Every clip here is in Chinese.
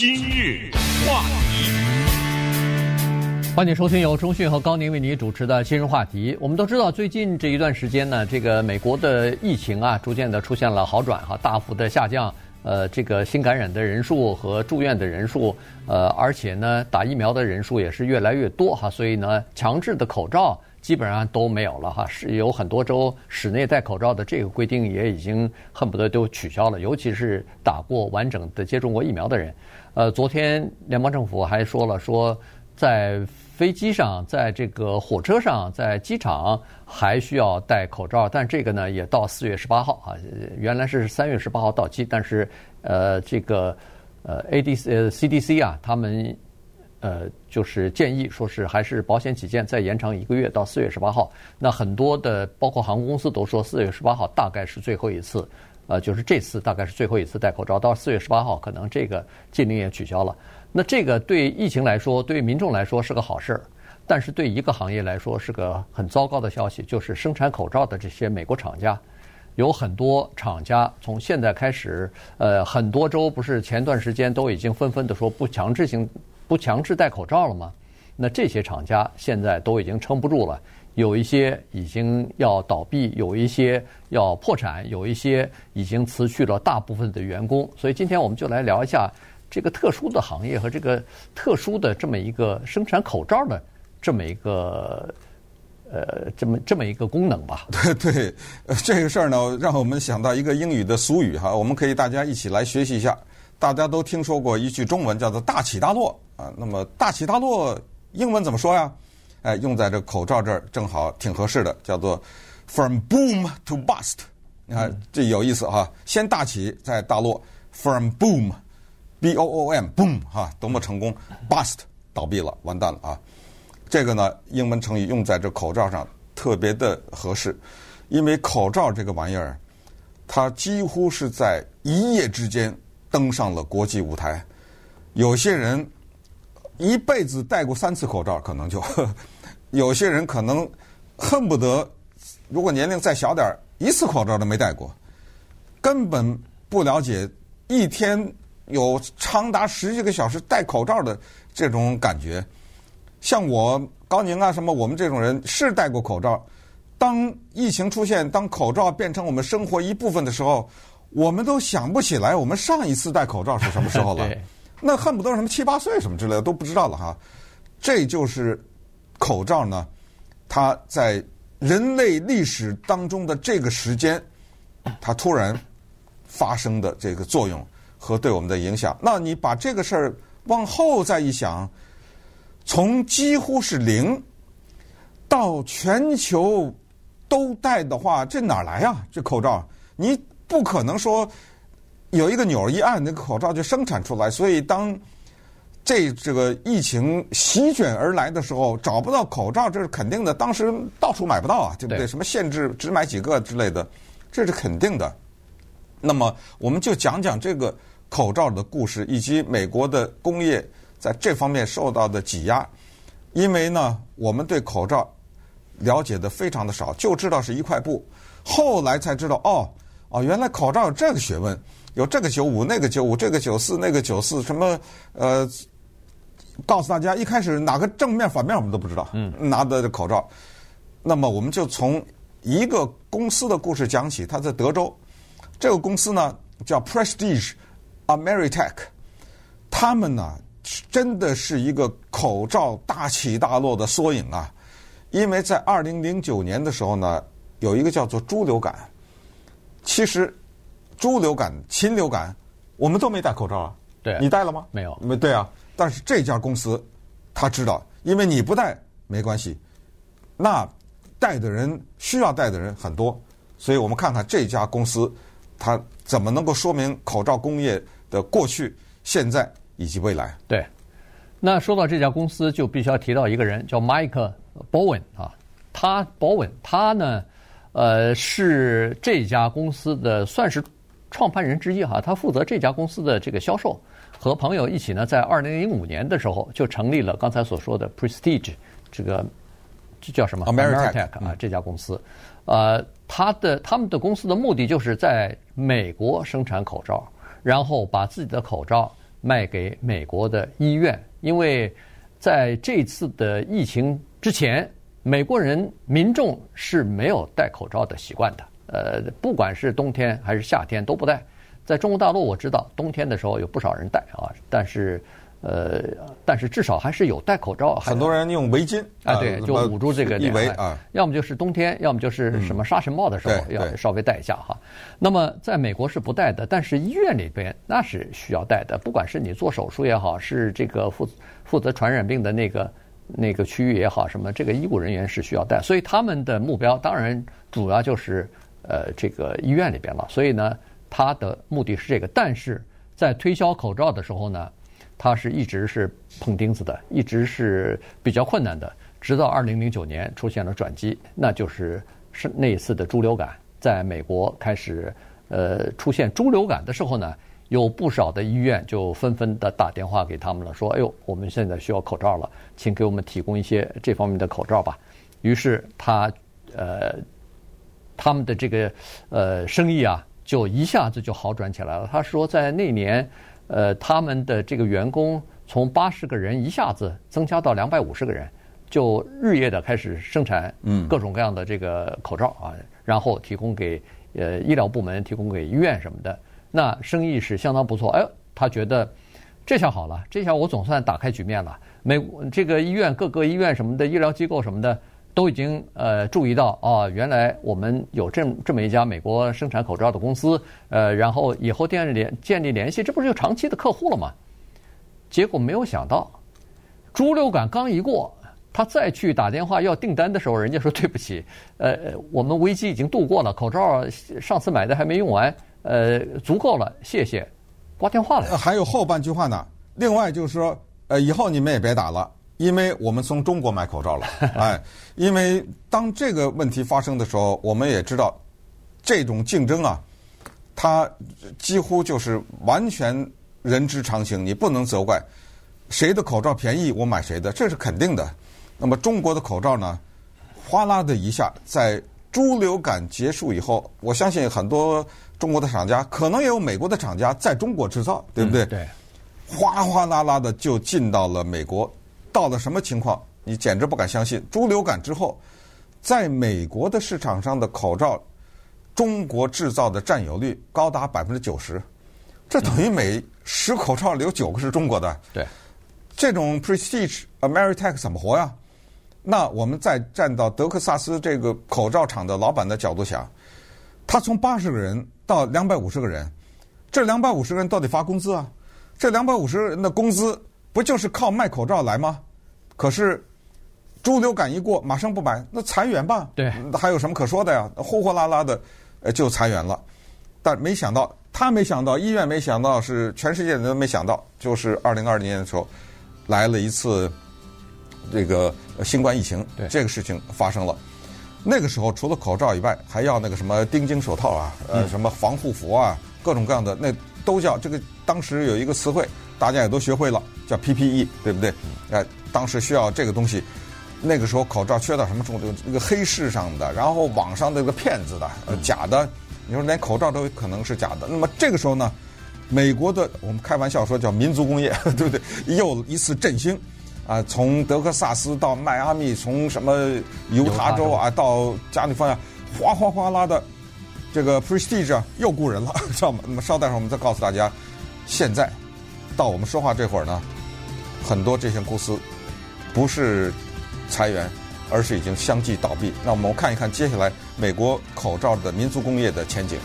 今日话题，欢迎收听由中讯和高宁为您主持的今日话题。我们都知道，最近这一段时间呢，这个美国的疫情啊，逐渐的出现了好转哈，大幅的下降。呃，这个新感染的人数和住院的人数，呃，而且呢，打疫苗的人数也是越来越多哈，所以呢，强制的口罩基本上都没有了哈，是有很多州室内戴口罩的这个规定也已经恨不得都取消了，尤其是打过完整的接种过疫苗的人。呃，昨天联邦政府还说了说，在飞机上，在这个火车上，在机场还需要戴口罩，但这个呢也到四月十八号啊，原来是三月十八号到期，但是呃这个呃 ADC 呃 CDC 啊，他们呃就是建议说是还是保险起见再延长一个月到四月十八号。那很多的包括航空公司都说四月十八号大概是最后一次，呃就是这次大概是最后一次戴口罩，到四月十八号可能这个禁令也取消了。那这个对疫情来说，对民众来说是个好事儿，但是对一个行业来说是个很糟糕的消息，就是生产口罩的这些美国厂家，有很多厂家从现在开始，呃，很多州不是前段时间都已经纷纷的说不强制性、不强制戴口罩了吗？那这些厂家现在都已经撑不住了，有一些已经要倒闭，有一些要破产，有一些已经辞去了大部分的员工。所以今天我们就来聊一下。这个特殊的行业和这个特殊的这么一个生产口罩的这么一个呃这么这么一个功能吧。对对，这个事儿呢，让我们想到一个英语的俗语哈，我们可以大家一起来学习一下。大家都听说过一句中文叫做“大起大落”啊，那么“大起大落”英文怎么说呀？哎，用在这口罩这儿正好挺合适的，叫做 “from boom to bust”。你看这有意思哈，先大起再大落，“from boom”。B O O M，boom 哈，多么成功！Bust 倒闭了，完蛋了啊！这个呢，英文成语用在这口罩上特别的合适，因为口罩这个玩意儿，它几乎是在一夜之间登上了国际舞台。有些人一辈子戴过三次口罩，可能就；有些人可能恨不得，如果年龄再小点儿，一次口罩都没戴过，根本不了解一天。有长达十几个小时戴口罩的这种感觉，像我高宁啊什么，我们这种人是戴过口罩。当疫情出现，当口罩变成我们生活一部分的时候，我们都想不起来我们上一次戴口罩是什么时候了。那恨不得什么七八岁什么之类的都不知道了哈。这就是口罩呢，它在人类历史当中的这个时间，它突然发生的这个作用。和对我们的影响，那你把这个事儿往后再一想，从几乎是零到全球都戴的话，这哪儿来呀？这口罩你不可能说有一个钮一按，那个口罩就生产出来。所以当这这个疫情席卷而来的时候，找不到口罩，这是肯定的。当时到处买不到啊，对不对？对什么限制只买几个之类的，这是肯定的。那么我们就讲讲这个。口罩的故事，以及美国的工业在这方面受到的挤压，因为呢，我们对口罩了解的非常的少，就知道是一块布，后来才知道哦哦，原来口罩有这个学问，有这个九五，那个九五，这个九四，那个九四，什么呃，告诉大家，一开始哪个正面反面我们都不知道，嗯，拿的口罩，那么我们就从一个公司的故事讲起，它在德州，这个公司呢叫 Prestige。Ameritech，他们呢，真的是一个口罩大起大落的缩影啊！因为在二零零九年的时候呢，有一个叫做猪流感。其实，猪流感、禽流感，我们都没戴口罩啊。对，你戴了吗？没有。没对啊。但是这家公司他知道，因为你不戴没关系，那戴的人需要戴的人很多，所以我们看看这家公司，它怎么能够说明口罩工业的过去、现在以及未来。对，那说到这家公司，就必须要提到一个人，叫 Mike Bowen 啊。他 Bowen，他呢，呃，是这家公司的算是创办人之一哈。他负责这家公司的这个销售，和朋友一起呢，在二零零五年的时候就成立了刚才所说的 Prestige 这个这叫什么 Ameritech 啊这家公司。呃，他的他们的公司的目的就是在美国生产口罩。然后把自己的口罩卖给美国的医院，因为在这次的疫情之前，美国人民众是没有戴口罩的习惯的。呃，不管是冬天还是夏天都不戴。在中国大陆，我知道冬天的时候有不少人戴啊，但是。呃，但是至少还是有戴口罩。很多人用围巾啊，对，就捂住这个脸围啊。要么就是冬天，要么就是什么沙尘暴的时候要稍微戴一下哈。那么在美国是不戴的，但是医院里边那是需要戴的。不管是你做手术也好，是这个负负责传染病的那个那个区域也好，什么这个医务人员是需要戴。所以他们的目标当然主要就是呃这个医院里边了。所以呢，他的目的是这个。但是在推销口罩的时候呢，他是一直是碰钉子的，一直是比较困难的，直到二零零九年出现了转机，那就是是那一次的猪流感，在美国开始呃出现猪流感的时候呢，有不少的医院就纷纷的打电话给他们了，说：“哎呦，我们现在需要口罩了，请给我们提供一些这方面的口罩吧。”于是他呃他们的这个呃生意啊，就一下子就好转起来了。他说在那年。呃，他们的这个员工从八十个人一下子增加到两百五十个人，就日夜的开始生产各种各样的这个口罩啊，然后提供给呃医疗部门，提供给医院什么的。那生意是相当不错。哎，他觉得这下好了，这下我总算打开局面了。美这个医院各个医院什么的医疗机构什么的。都已经呃注意到啊，原来我们有这这么一家美国生产口罩的公司，呃，然后以后建立联建立联系，这不是就长期的客户了吗？结果没有想到，猪流感刚一过，他再去打电话要订单的时候，人家说对不起，呃，我们危机已经度过了，口罩上次买的还没用完，呃，足够了，谢谢，挂电话了。还有后半句话呢，另外就是说，呃，以后你们也别打了。因为我们从中国买口罩了，哎，因为当这个问题发生的时候，我们也知道，这种竞争啊，它几乎就是完全人之常情，你不能责怪谁的口罩便宜，我买谁的，这是肯定的。那么中国的口罩呢，哗啦的一下，在猪流感结束以后，我相信很多中国的厂家，可能也有美国的厂家在中国制造，对不对？对，哗哗啦啦的就进到了美国。到了什么情况？你简直不敢相信！猪流感之后，在美国的市场上的口罩，中国制造的占有率高达百分之九十，这等于每十口罩里有九个是中国的。对，这种 Prestige Ameritech 怎么活呀？那我们再站到德克萨斯这个口罩厂的老板的角度想，他从八十个人到两百五十个人，这两百五十个人到底发工资啊？这两百五十个人的工资。不就是靠卖口罩来吗？可是猪流感一过，马上不买，那裁员吧？对，还有什么可说的呀？呼呼啦啦的，呃，就裁员了。但没想到，他没想到，医院没想到，是全世界人都没想到，就是二零二零年的时候来了一次这个新冠疫情，对，这个事情发生了。那个时候除了口罩以外，还要那个什么钉钉手套啊，呃，什么防护服啊，各种各样的，那都叫这个。当时有一个词汇。大家也都学会了，叫 PPE，对不对？哎，当时需要这个东西，那个时候口罩缺到什么程度？那个黑市上的，然后网上那个骗子的，呃，假的，你说连口罩都可能是假的。那么这个时候呢，美国的我们开玩笑说叫民族工业，对不对？又一次振兴，啊，从德克萨斯到迈阿密，从什么犹他州啊到加利福尼亚，哗哗哗啦的，这个 Prestige 啊又雇人了，知道吗？那么稍待会儿我们再告诉大家，现在。到我们说话这会儿呢，很多这些公司不是裁员，而是已经相继倒闭。那我们看一看接下来美国口罩的民族工业的前景。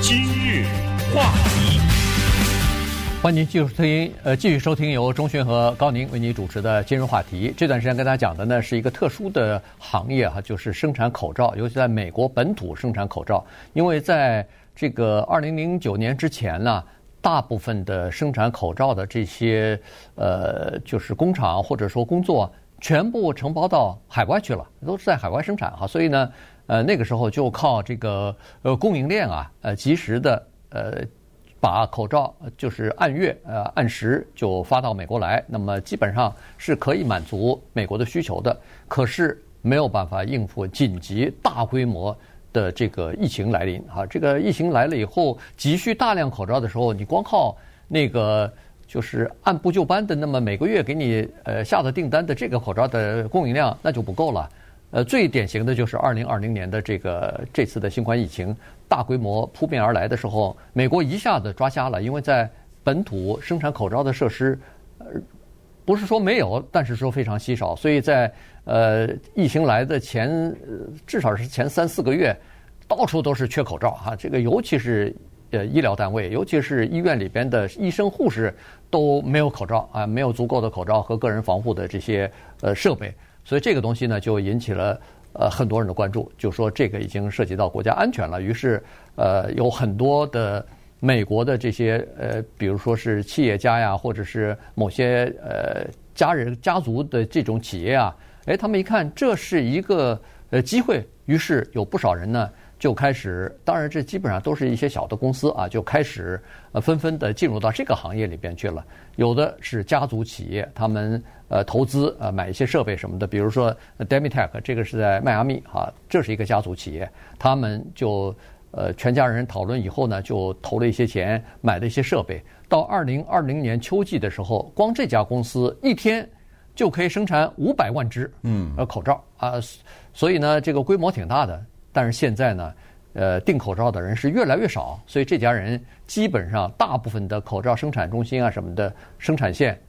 今日话题，欢迎继续收听，呃，继续收听由钟迅和高宁为您主持的今日话题。这段时间跟大家讲的呢是一个特殊的行业哈，就是生产口罩，尤其在美国本土生产口罩，因为在这个二零零九年之前呢，大部分的生产口罩的这些呃，就是工厂或者说工作，全部承包到海外去了，都是在海外生产哈。所以呢，呃，那个时候就靠这个呃供应链啊，呃，及时的呃把口罩就是按月呃按时就发到美国来，那么基本上是可以满足美国的需求的。可是没有办法应付紧急大规模。的这个疫情来临啊，这个疫情来了以后，急需大量口罩的时候，你光靠那个就是按部就班的，那么每个月给你呃下的订单的这个口罩的供应量，那就不够了。呃，最典型的就是二零二零年的这个这次的新冠疫情大规模扑面而来的时候，美国一下子抓瞎了，因为在本土生产口罩的设施，呃，不是说没有，但是说非常稀少，所以在呃疫情来的前，呃至少是前三四个月，到处都是缺口罩哈。这个尤其是呃医疗单位，尤其是医院里边的医生护士都没有口罩啊，没有足够的口罩和个人防护的这些呃设备。所以这个东西呢，就引起了呃很多人的关注，就说这个已经涉及到国家安全了。于是，呃，有很多的美国的这些呃，比如说是企业家呀，或者是某些呃家人家族的这种企业啊，哎，他们一看这是一个呃机会，于是有不少人呢。就开始，当然这基本上都是一些小的公司啊，就开始呃纷纷的进入到这个行业里边去了。有的是家族企业，他们呃投资呃买一些设备什么的，比如说 Demitech，这个是在迈阿密啊，这是一个家族企业，他们就呃全家人讨论以后呢，就投了一些钱买了一些设备。到二零二零年秋季的时候，光这家公司一天就可以生产五百万只嗯呃口罩啊，所以呢这个规模挺大的。但是现在呢，呃，订口罩的人是越来越少，所以这家人基本上大部分的口罩生产中心啊什么的生产线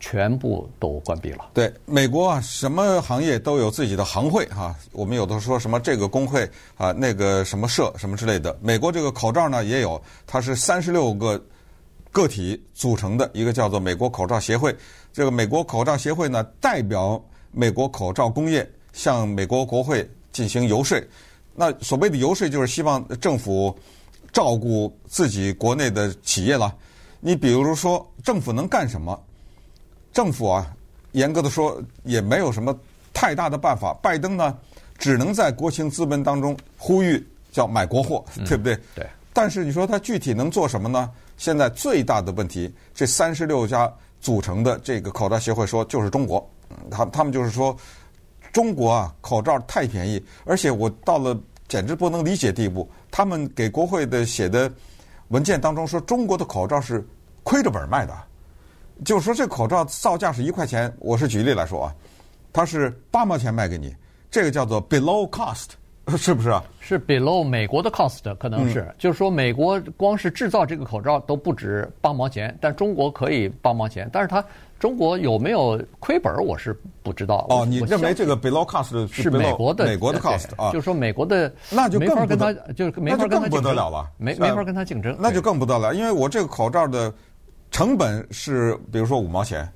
全部都关闭了。对，美国啊，什么行业都有自己的行会哈、我们有的说什么这个工会啊，那个什么社什么之类的。美国这个口罩呢也有，它是三十六个个体组成的一个叫做美国口罩协会。这个美国口罩协会呢，代表美国口罩工业向美国国会进行游说。那所谓的游说就是希望政府照顾自己国内的企业了。你比如说，政府能干什么？政府啊，严格的说也没有什么太大的办法。拜登呢，只能在国情咨文当中呼吁叫买国货，对不对？嗯、对。但是你说他具体能做什么呢？现在最大的问题，这三十六家组成的这个口罩协会说，就是中国。他他们就是说。中国啊，口罩太便宜，而且我到了简直不能理解地步。他们给国会的写的文件当中说，中国的口罩是亏着本卖的，就是说这口罩造价是一块钱。我是举例来说啊，它是八毛钱卖给你，这个叫做 below cost，是不是啊？是 below 美国的 cost，可能是，嗯、就是说美国光是制造这个口罩都不止八毛钱，但中国可以八毛钱，但是它。中国有没有亏本？我是不知道。哦，你认为这个 below cost 是美国的美国的 cost 啊？就是说美国的那就更跟他就是没法跟他不得了了，没没法跟他竞争。那就更不得了，因为我这个口罩的成本是比如说五毛钱，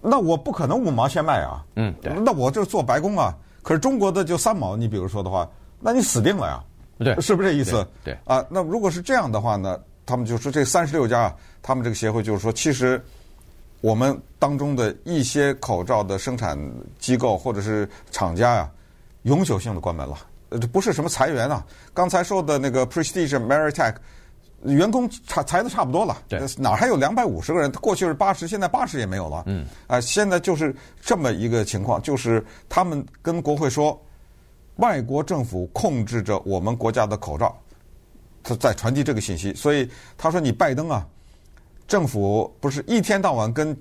那我不可能五毛钱卖啊。嗯，对。那我就做白工啊。可是中国的就三毛，你比如说的话，那你死定了呀。对，是不是这意思？对。对啊，那如果是这样的话呢，他们就说这三十六家啊，他们这个协会就是说，其实。我们当中的一些口罩的生产机构或者是厂家呀，永久性的关门了。呃，这不是什么裁员啊。刚才说的那个 Prestige Ameritech，员工裁裁的差不多了。对。哪还有两百五十个人？过去是八十，现在八十也没有了。嗯。啊，现在就是这么一个情况，就是他们跟国会说，外国政府控制着我们国家的口罩，他在传递这个信息。所以他说：“你拜登啊。”政府不是一天到晚跟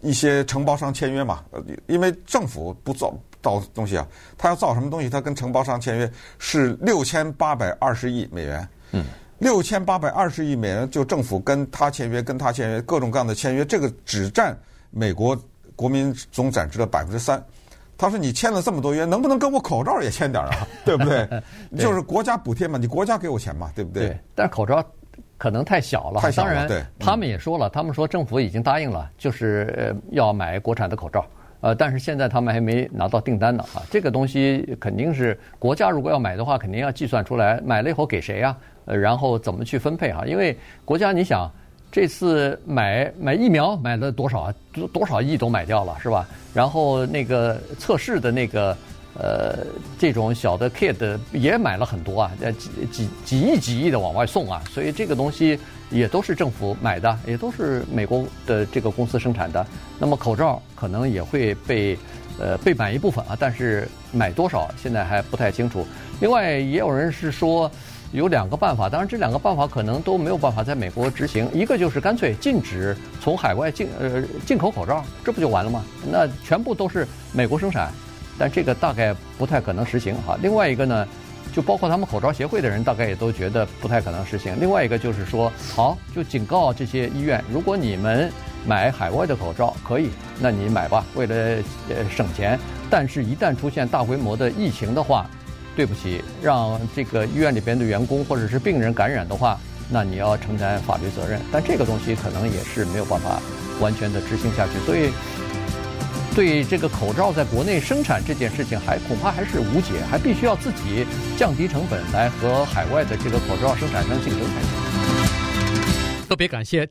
一些承包商签约嘛？呃，因为政府不造造东西啊，他要造什么东西，他跟承包商签约是六千八百二十亿美元。嗯，六千八百二十亿美元，就政府跟他签约，跟他签约，各种各样的签约，这个只占美国国民总产值的百分之三。他说：“你签了这么多约，能不能跟我口罩也签点啊？对不对？对就是国家补贴嘛，你国家给我钱嘛，对不对？对，但是口罩。”可能太小了，太小了。当然，他们也说了，他们说政府已经答应了，就是要买国产的口罩。呃，但是现在他们还没拿到订单呢啊。这个东西肯定是国家如果要买的话，肯定要计算出来，买了以后给谁啊？呃，然后怎么去分配啊？因为国家你想，这次买买疫苗买了多少啊？多多少亿都买掉了是吧？然后那个测试的那个。呃，这种小的 kit 也买了很多啊，呃，几几几亿几亿的往外送啊，所以这个东西也都是政府买的，也都是美国的这个公司生产的。那么口罩可能也会被呃被买一部分啊，但是买多少现在还不太清楚。另外，也有人是说有两个办法，当然这两个办法可能都没有办法在美国执行。一个就是干脆禁止从海外进呃进口口罩，这不就完了吗？那全部都是美国生产，但这个大概不太可能实行哈。另外一个呢，就包括他们口罩协会的人，大概也都觉得不太可能实行。另外一个就是说，好，就警告这些医院，如果你们买海外的口罩可以，那你买吧，为了呃省钱。但是，一旦出现大规模的疫情的话，对不起，让这个医院里边的员工或者是病人感染的话，那你要承担法律责任。但这个东西可能也是没有办法完全的执行下去。所以，对这个口罩在国内生产这件事情，还恐怕还是无解，还必须要自己降低成本来和海外的这个口罩生产商竞争才行。特别感谢。